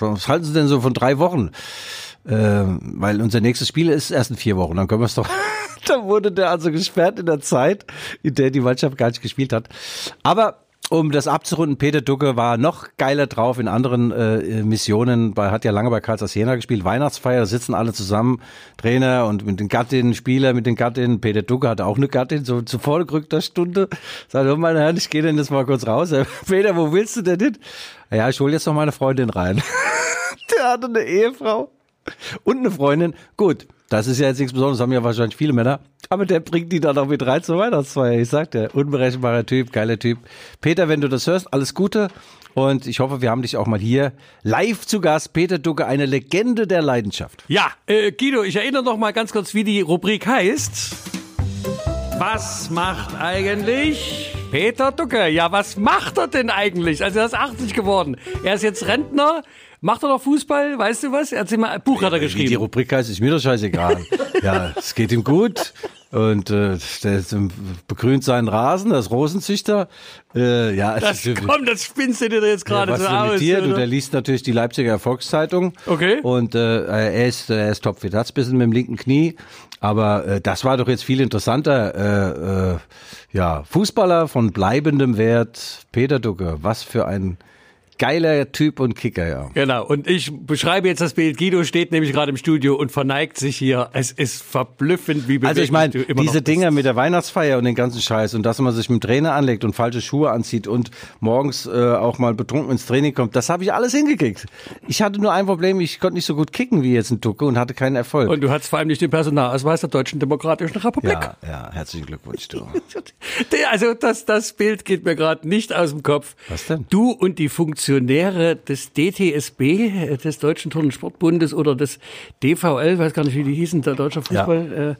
Was halten Sie denn so von drei Wochen? Äh, weil unser nächstes Spiel ist erst in vier Wochen, dann können wir es doch. [laughs] da wurde der also gesperrt in der Zeit, in der die Mannschaft gar nicht gespielt hat. Aber um das abzurunden, Peter Ducke war noch geiler drauf in anderen äh, Missionen. Bei, hat ja lange bei Karlsruhe Jena gespielt. Weihnachtsfeier, da sitzen alle zusammen, Trainer und mit den Gattinnen, Spieler mit den Gattinnen. Peter Ducke hatte auch eine Gattin, so zu vorgerückter Stunde. Sagt, oh meine Herren, ich gehe denn jetzt mal kurz raus. [laughs] Peter, wo willst du denn hin? Ja, ich hole jetzt noch meine Freundin rein. [laughs] Der hatte eine Ehefrau und eine Freundin. Gut, das ist ja jetzt nichts Besonderes, haben ja wahrscheinlich viele Männer. Aber der bringt die dann auch mit rein zur Weihnachtsfeier. Ich sag dir, unberechenbarer Typ, geiler Typ. Peter, wenn du das hörst, alles Gute. Und ich hoffe, wir haben dich auch mal hier live zu Gast. Peter Ducke, eine Legende der Leidenschaft. Ja, äh, Guido, ich erinnere noch mal ganz kurz, wie die Rubrik heißt. Was macht eigentlich Peter Ducke? Ja, was macht er denn eigentlich? Also er ist 80 geworden. Er ist jetzt Rentner. Macht er noch Fußball? Weißt du was? Erzähl mal, ein Buch hat er geschrieben. Die Rubrik heißt, ist mir doch scheißegal. [laughs] ja, es geht ihm gut. Und äh, der begrünt seinen Rasen, das Rosenzüchter. Äh, ja, das, ist, komm, das spinnst du dir jetzt gerade ja, so aus. Mit dir? Du, der liest natürlich die Leipziger Erfolgszeitung. Okay. Und äh, er ist, er ist topfit. Hat's bisschen mit dem linken Knie. Aber äh, das war doch jetzt viel interessanter. Äh, äh, ja, Fußballer von bleibendem Wert. Peter Ducke, was für ein geiler Typ und Kicker, ja. Genau. Und ich beschreibe jetzt das Bild. Guido steht nämlich gerade im Studio und verneigt sich hier. Es ist verblüffend, wie Also ich meine, diese Dinger mit der Weihnachtsfeier und den ganzen Scheiß und dass man sich mit dem Trainer anlegt und falsche Schuhe anzieht und morgens äh, auch mal betrunken ins Training kommt, das habe ich alles hingekriegt. Ich hatte nur ein Problem, ich konnte nicht so gut kicken wie jetzt ein Tucke und hatte keinen Erfolg. Und du hattest vor allem nicht den Personalausweis der Deutschen Demokratischen Republik. Ja, ja, herzlichen Glückwunsch, du. [laughs] also das, das Bild geht mir gerade nicht aus dem Kopf. Was denn? Du und die Funktion Funktionäre des DTSB, des Deutschen Turn- und Sportbundes oder des DVL, weiß gar nicht, wie die hießen, der Deutsche Fußball. Ja. Äh,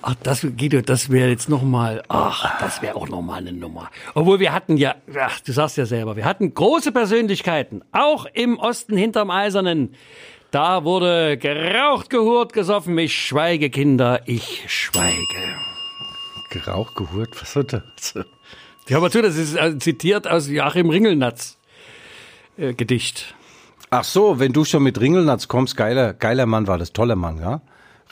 ach, das, Guido, das wäre jetzt nochmal, ach, das wäre auch nochmal eine Nummer. Obwohl wir hatten ja, ach, du sagst ja selber, wir hatten große Persönlichkeiten, auch im Osten hinterm Eisernen. Da wurde geraucht, gehurt, gesoffen. Ich schweige, Kinder, ich schweige. Geraucht, gehurt, was wird das? Ja, aber tu, das ist äh, zitiert aus Joachim Ringelnatz äh, Gedicht. Ach so, wenn du schon mit Ringelnatz kommst, geiler, geiler Mann war das, toller Mann, ja.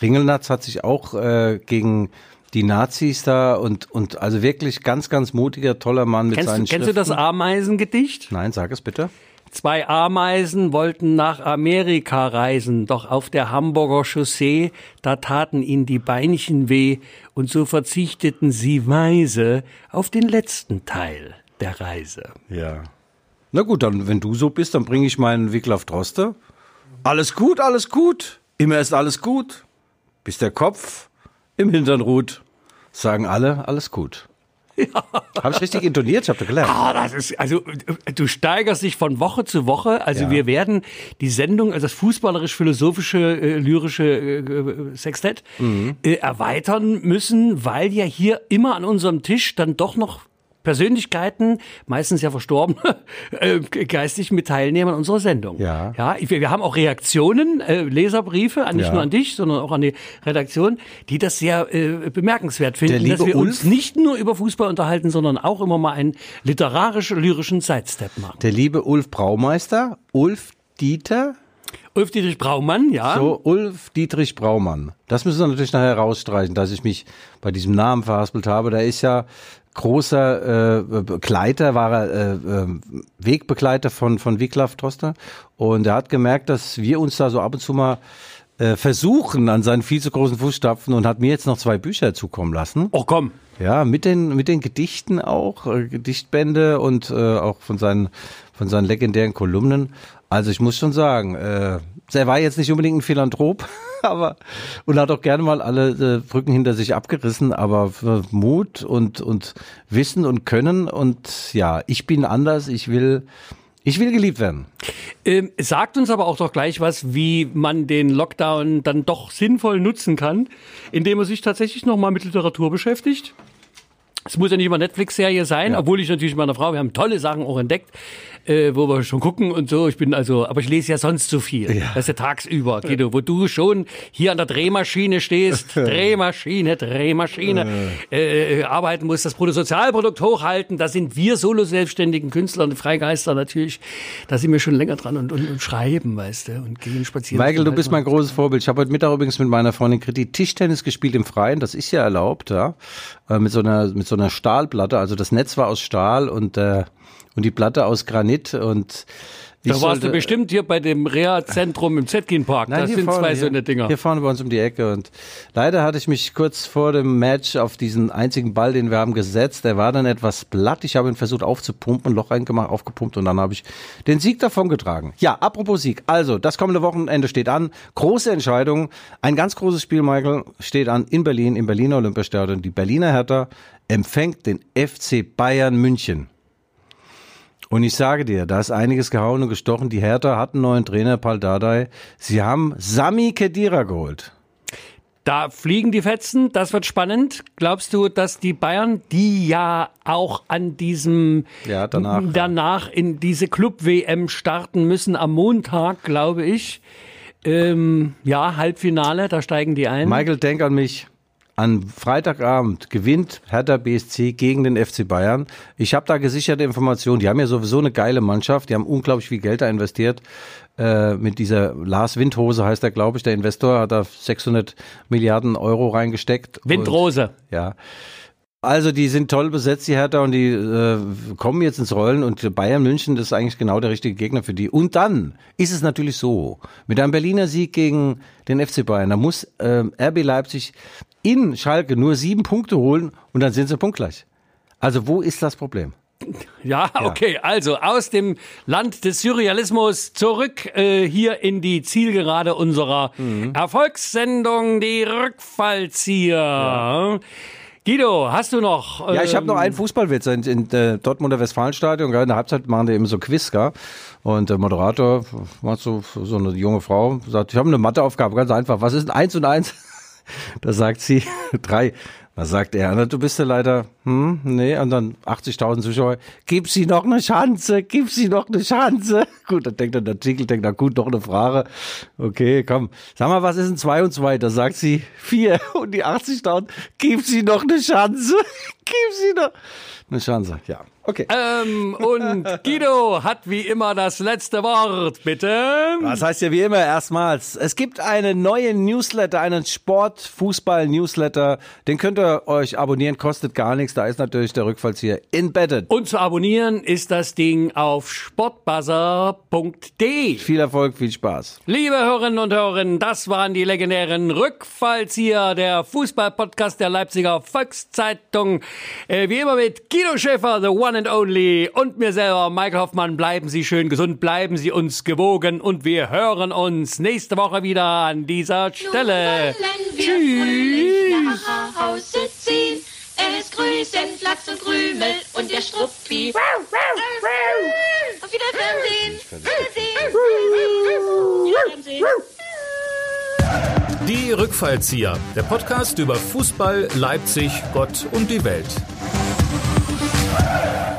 Ringelnatz hat sich auch äh, gegen die Nazis da und, und also wirklich ganz, ganz mutiger, toller Mann mit kennst seinen du, Kennst du das Ameisengedicht? Nein, sag es bitte. Zwei Ameisen wollten nach Amerika reisen, doch auf der Hamburger Chaussee, da taten ihnen die Beinchen weh, und so verzichteten sie weise auf den letzten Teil der Reise. Ja. Na gut, dann, wenn du so bist, dann bringe ich meinen Wicklauf Droste. Alles gut, alles gut. Immer ist alles gut. Bis der Kopf im Hintern ruht, sagen alle, alles gut. [laughs] Ja. Habe ich richtig intoniert? Ich habe da gelernt. Ah, das ist, also du steigerst dich von Woche zu Woche. Also ja. wir werden die Sendung, also das fußballerisch-philosophische, äh, lyrische äh, Sextett mhm. äh, erweitern müssen, weil ja hier immer an unserem Tisch dann doch noch Persönlichkeiten, meistens ja verstorben, [laughs] äh, geistig mit Teilnehmern unserer Sendung. Ja. Ja, wir, wir haben auch Reaktionen, äh, Leserbriefe, nicht ja. nur an dich, sondern auch an die Redaktion, die das sehr äh, bemerkenswert finden, dass wir Ulf, uns nicht nur über Fußball unterhalten, sondern auch immer mal einen literarisch-lyrischen Sidestep machen. Der liebe Ulf Braumeister, Ulf Dieter, Ulf Dietrich Braumann, ja. So, Ulf Dietrich Braumann. Das müssen wir natürlich nachher rausstreichen, dass ich mich bei diesem Namen verhaspelt habe. Der ist ja großer äh, Begleiter, war er äh, äh, Wegbegleiter von, von Wiglaf Toster. Und er hat gemerkt, dass wir uns da so ab und zu mal äh, versuchen an seinen viel zu großen Fußstapfen und hat mir jetzt noch zwei Bücher zukommen lassen. Oh komm. Ja, mit den, mit den Gedichten auch, äh, Gedichtbände und äh, auch von seinen, von seinen legendären Kolumnen. Also ich muss schon sagen, äh, er war jetzt nicht unbedingt ein Philanthrop, [laughs] [laughs] aber und hat auch gerne mal alle äh, Brücken hinter sich abgerissen, aber für Mut und und Wissen und Können und ja, ich bin anders, ich will ich will geliebt werden. Ähm, sagt uns aber auch doch gleich was, wie man den Lockdown dann doch sinnvoll nutzen kann, indem man sich tatsächlich nochmal mit Literatur beschäftigt. Es muss ja nicht immer Netflix-Serie sein, ja. obwohl ich natürlich mit meiner Frau, wir haben tolle Sachen auch entdeckt, äh, wo wir schon gucken und so. Ich bin also, aber ich lese ja sonst so viel. Ja. Das ist ja tagsüber, Guido, wo du schon hier an der Drehmaschine stehst, [laughs] Drehmaschine, Drehmaschine, äh, arbeiten musst, das Bruttosozialprodukt hochhalten. Da sind wir Solo-selbstständigen Künstler und Freigeister natürlich, da sind wir schon länger dran und, und, und schreiben, weißt du, und gehen spazieren. Michael, du bist mein großes Vorbild. Ich habe heute Mittag übrigens mit meiner Freundin Kriti Tischtennis gespielt im Freien. Das ist ja erlaubt, ja. Äh, mit so einer, mit so einer Stahlplatte. Also das Netz war aus Stahl und äh, und die Platte aus Granit und da warst du bestimmt hier bei dem Reha-Zentrum im Zetkin Park. Nein, das sind vorne, zwei so eine Dinger. Hier vorne bei uns um die Ecke. Und leider hatte ich mich kurz vor dem Match auf diesen einzigen Ball, den wir haben, gesetzt. Der war dann etwas platt. Ich habe ihn versucht aufzupumpen, Loch reingemacht, aufgepumpt und dann habe ich den Sieg davon getragen. Ja, apropos Sieg. Also, das kommende Wochenende steht an. Große Entscheidung. Ein ganz großes Spiel, Michael, steht an in Berlin, im Berliner Olympiastadion. Die Berliner Hertha empfängt den FC Bayern München. Und ich sage dir, da ist einiges gehauen und gestochen. Die Hertha hat einen neuen Trainer, Paul Dardai. Sie haben Sami Kedira geholt. Da fliegen die Fetzen, das wird spannend. Glaubst du, dass die Bayern, die ja auch an diesem ja, danach, danach in diese Club-WM starten müssen, am Montag, glaube ich, ähm, ja, Halbfinale, da steigen die ein. Michael, denk an mich. An Freitagabend gewinnt Hertha BSC gegen den FC Bayern. Ich habe da gesicherte Informationen. Die haben ja sowieso eine geile Mannschaft. Die haben unglaublich viel Geld da investiert. Äh, mit dieser Lars Windhose heißt er, glaube ich. Der Investor hat da 600 Milliarden Euro reingesteckt. Windrose. Und, ja. Also die sind toll besetzt, die Hertha, und die äh, kommen jetzt ins Rollen und Bayern München, das ist eigentlich genau der richtige Gegner für die. Und dann ist es natürlich so, mit einem Berliner Sieg gegen den FC Bayern, da muss äh, RB Leipzig in Schalke nur sieben Punkte holen und dann sind sie punktgleich. Also wo ist das Problem? Ja, okay. Also aus dem Land des Surrealismus zurück äh, hier in die Zielgerade unserer mhm. Erfolgssendung, die Rückfallzieher. Ja. Guido, hast du noch? Ähm ja, ich habe noch einen Fußballwitz in, in äh, Dortmunder Westfalenstadion. In der Halbzeit machen die eben so Quiz, gell? Und der Moderator, macht so, so eine junge Frau, sagt, ich habe eine Matheaufgabe, ganz einfach. Was ist ein Eins und Eins? Da sagt sie [laughs] drei. Da sagt er, du bist ja leider, hm, nee, und dann 80.000 Zuschauer, gib sie noch eine Chance, gib sie noch eine Chance. [laughs] Gut, dann denkt er, der Artikel denkt, na gut, noch eine Frage. Okay, komm, sag mal, was ist ein 2 und 2? Da sagt sie vier [laughs] und die 80.000, gib sie noch eine Chance, gib sie noch eine Chance, ja. Okay. Ähm, und [laughs] Guido hat wie immer das letzte Wort, bitte. Was heißt ja wie immer erstmals? Es gibt einen neuen Newsletter, einen Sport-Fußball-Newsletter. Den könnt ihr euch abonnieren, kostet gar nichts. Da ist natürlich der Rückfallzieher embedded. Und zu abonnieren ist das Ding auf sportbuzzer.de. Viel Erfolg, viel Spaß. Liebe Hörerinnen und Hörer, das waren die legendären Rückfallzieher, der Fußball-Podcast der Leipziger Volkszeitung. Äh, wie immer mit Guido Schäfer, The One One and Only und mir selber, Michael Hoffmann. Bleiben Sie schön gesund, bleiben Sie uns gewogen und wir hören uns nächste Woche wieder an dieser Stelle. Tschüss. Nach Hause ziehen. Es grüßen Flachs und Krümel und der Struppi. Äh, auf Wiedersehen. Die Rückfallzieher, der Podcast über Fußball, Leipzig, Gott und die Welt. Música